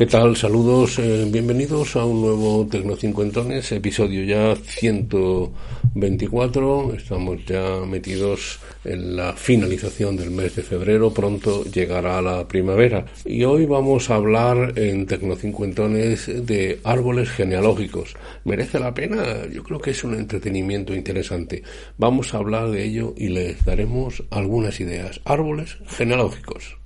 ¿Qué tal? Saludos, eh, bienvenidos a un nuevo Tecnocincuentones, episodio ya 124. Estamos ya metidos en la finalización del mes de febrero, pronto llegará la primavera. Y hoy vamos a hablar en Tecnocincuentones de árboles genealógicos. ¿Merece la pena? Yo creo que es un entretenimiento interesante. Vamos a hablar de ello y les daremos algunas ideas. Árboles genealógicos.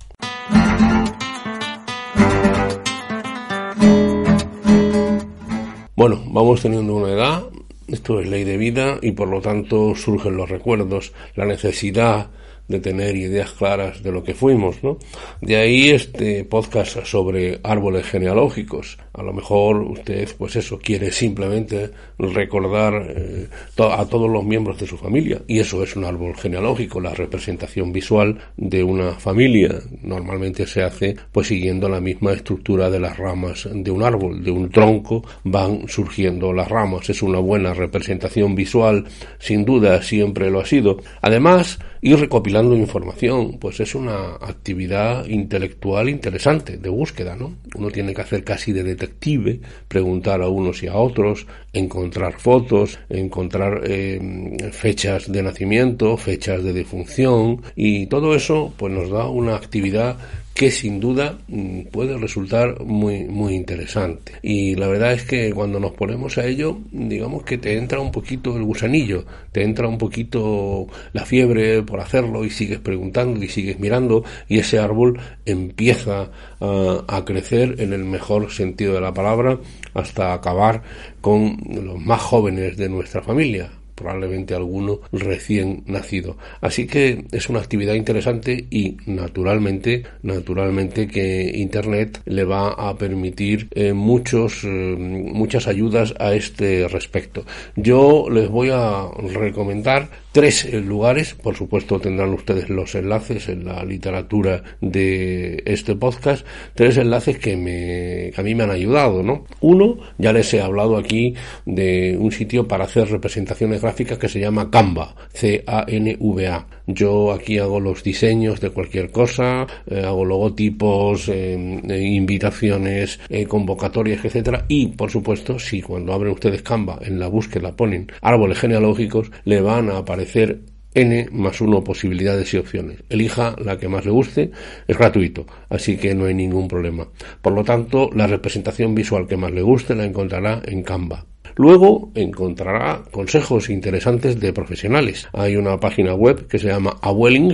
Bueno, vamos teniendo una edad, esto es ley de vida y por lo tanto surgen los recuerdos, la necesidad de tener ideas claras de lo que fuimos, ¿no? De ahí este podcast sobre árboles genealógicos. A lo mejor usted, pues eso, quiere simplemente recordar eh, a todos los miembros de su familia. Y eso es un árbol genealógico, la representación visual de una familia. Normalmente se hace pues siguiendo la misma estructura de las ramas de un árbol, de un tronco van surgiendo las ramas. Es una buena representación visual, sin duda siempre lo ha sido. Además, ir recopilando información, pues es una actividad intelectual interesante, de búsqueda, ¿no? Uno tiene que hacer casi de detective, preguntar a unos y a otros, encontrar fotos, encontrar eh, fechas de nacimiento, fechas de defunción, y todo eso pues nos da una actividad que sin duda mm, puede resultar muy, muy interesante. Y la verdad es que cuando nos ponemos a ello, digamos que te entra un poquito el gusanillo, te entra un poquito la fiebre por hacerlo y sigues preguntando y sigues mirando y ese árbol empieza a, a crecer en el mejor sentido de la palabra hasta acabar con los más jóvenes de nuestra familia probablemente alguno recién nacido. Así que es una actividad interesante y naturalmente, naturalmente que Internet le va a permitir eh, muchos, eh, muchas ayudas a este respecto. Yo les voy a recomendar tres lugares, por supuesto tendrán ustedes los enlaces en la literatura de este podcast, tres enlaces que, me, que a mí me han ayudado, ¿no? Uno, ya les he hablado aquí de un sitio para hacer representaciones gráficas que se llama Canva, C-A-N-V-A. Yo aquí hago los diseños de cualquier cosa, eh, hago logotipos, eh, eh, invitaciones, convocatorias, etcétera, y por supuesto, si cuando abren ustedes Canva en la búsqueda ponen árboles genealógicos, le van a aparecer n más uno posibilidades y opciones. Elija la que más le guste, es gratuito, así que no hay ningún problema. Por lo tanto, la representación visual que más le guste la encontrará en Canva. Luego encontrará consejos interesantes de profesionales. Hay una página web que se llama Awelling,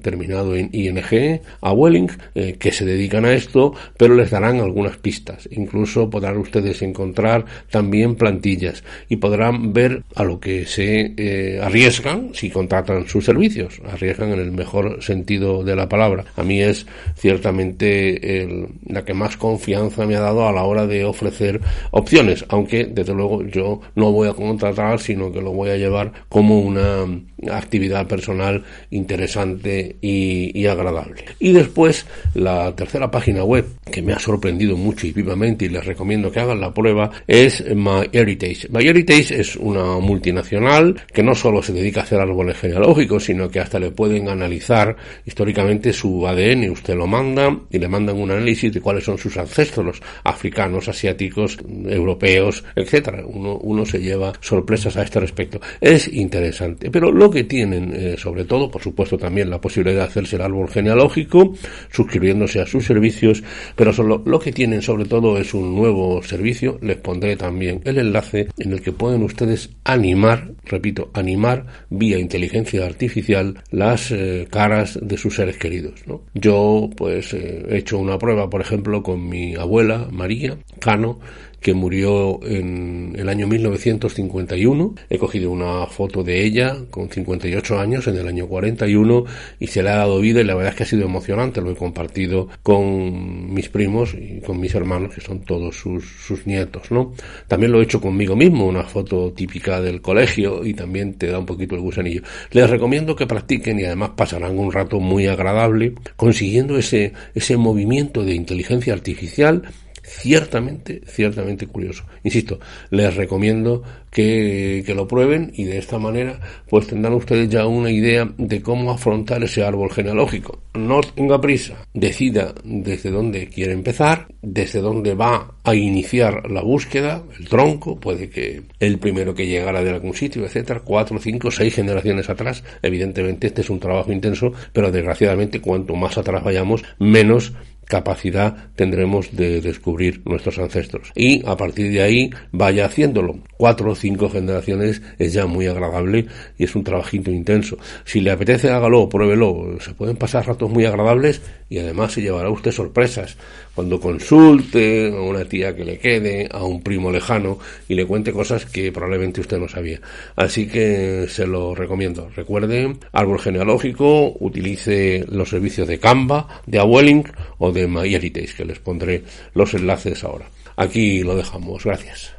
terminado en ING, a Welling, eh, que se dedican a esto, pero les darán algunas pistas. Incluso podrán ustedes encontrar también plantillas y podrán ver a lo que se eh, arriesgan si contratan sus servicios. Arriesgan en el mejor sentido de la palabra. A mí es ciertamente el, la que más confianza me ha dado a la hora de ofrecer opciones, aunque desde luego yo no voy a contratar, sino que lo voy a llevar como una actividad personal interesante y, agradable. Y después la tercera página web que me ha sorprendido mucho y vivamente y les recomiendo que hagan la prueba es MyHeritage. MyHeritage es una multinacional que no solo se dedica a hacer árboles genealógicos, sino que hasta le pueden analizar históricamente su ADN. Usted lo manda y le mandan un análisis de cuáles son sus ancestros africanos, asiáticos, europeos, etcétera. Uno, uno se lleva sorpresas a este respecto. Es interesante. Pero lo que tienen, eh, sobre todo, por supuesto, también la posibilidad de hacerse el árbol genealógico, suscribiéndose a sus servicios, pero solo, lo que tienen, sobre todo, es un nuevo servicio. Les pondré también el enlace en el que pueden ustedes animar, repito, animar vía inteligencia artificial las eh, caras de sus seres queridos. ¿no? Yo, pues, eh, he hecho una prueba, por ejemplo, con mi abuela, María Cano, que murió en el año 1951. He cogido una foto de ella con 58 años en el año 41 y se le ha dado vida y la verdad es que ha sido emocionante. Lo he compartido con mis primos y con mis hermanos, que son todos sus, sus nietos, ¿no? También lo he hecho conmigo mismo, una foto típica del colegio y también te da un poquito el gusanillo. Les recomiendo que practiquen y además pasarán un rato muy agradable consiguiendo ese, ese movimiento de inteligencia artificial ciertamente, ciertamente curioso. Insisto, les recomiendo que, que, lo prueben y de esta manera pues tendrán ustedes ya una idea de cómo afrontar ese árbol genealógico. No tenga prisa, decida desde dónde quiere empezar, desde dónde va a iniciar la búsqueda, el tronco, puede que el primero que llegara de algún sitio, etcétera, cuatro, cinco, seis generaciones atrás. Evidentemente este es un trabajo intenso, pero desgraciadamente cuanto más atrás vayamos, menos capacidad tendremos de descubrir nuestros ancestros. Y a partir de ahí vaya haciéndolo. Cuatro o cinco generaciones es ya muy agradable y es un trabajito intenso. Si le apetece, hágalo, pruébelo. Se pueden pasar ratos muy agradables y además se llevará usted sorpresas cuando consulte a una tía que le quede, a un primo lejano y le cuente cosas que probablemente usted no sabía. Así que se lo recomiendo. Recuerde, árbol genealógico, utilice los servicios de Canva, de Awelling o de MyHeritage, que les pondré los enlaces ahora. Aquí lo dejamos. Gracias.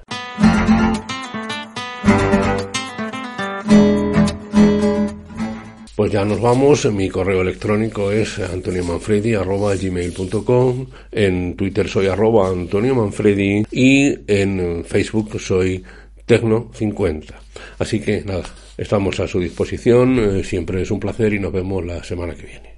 Pues ya nos vamos. Mi correo electrónico es antoniomanfredi.gmail.com En Twitter soy arroba Antonio Manfredi y en Facebook soy Tecno50. Así que nada, estamos a su disposición. Eh, siempre es un placer y nos vemos la semana que viene.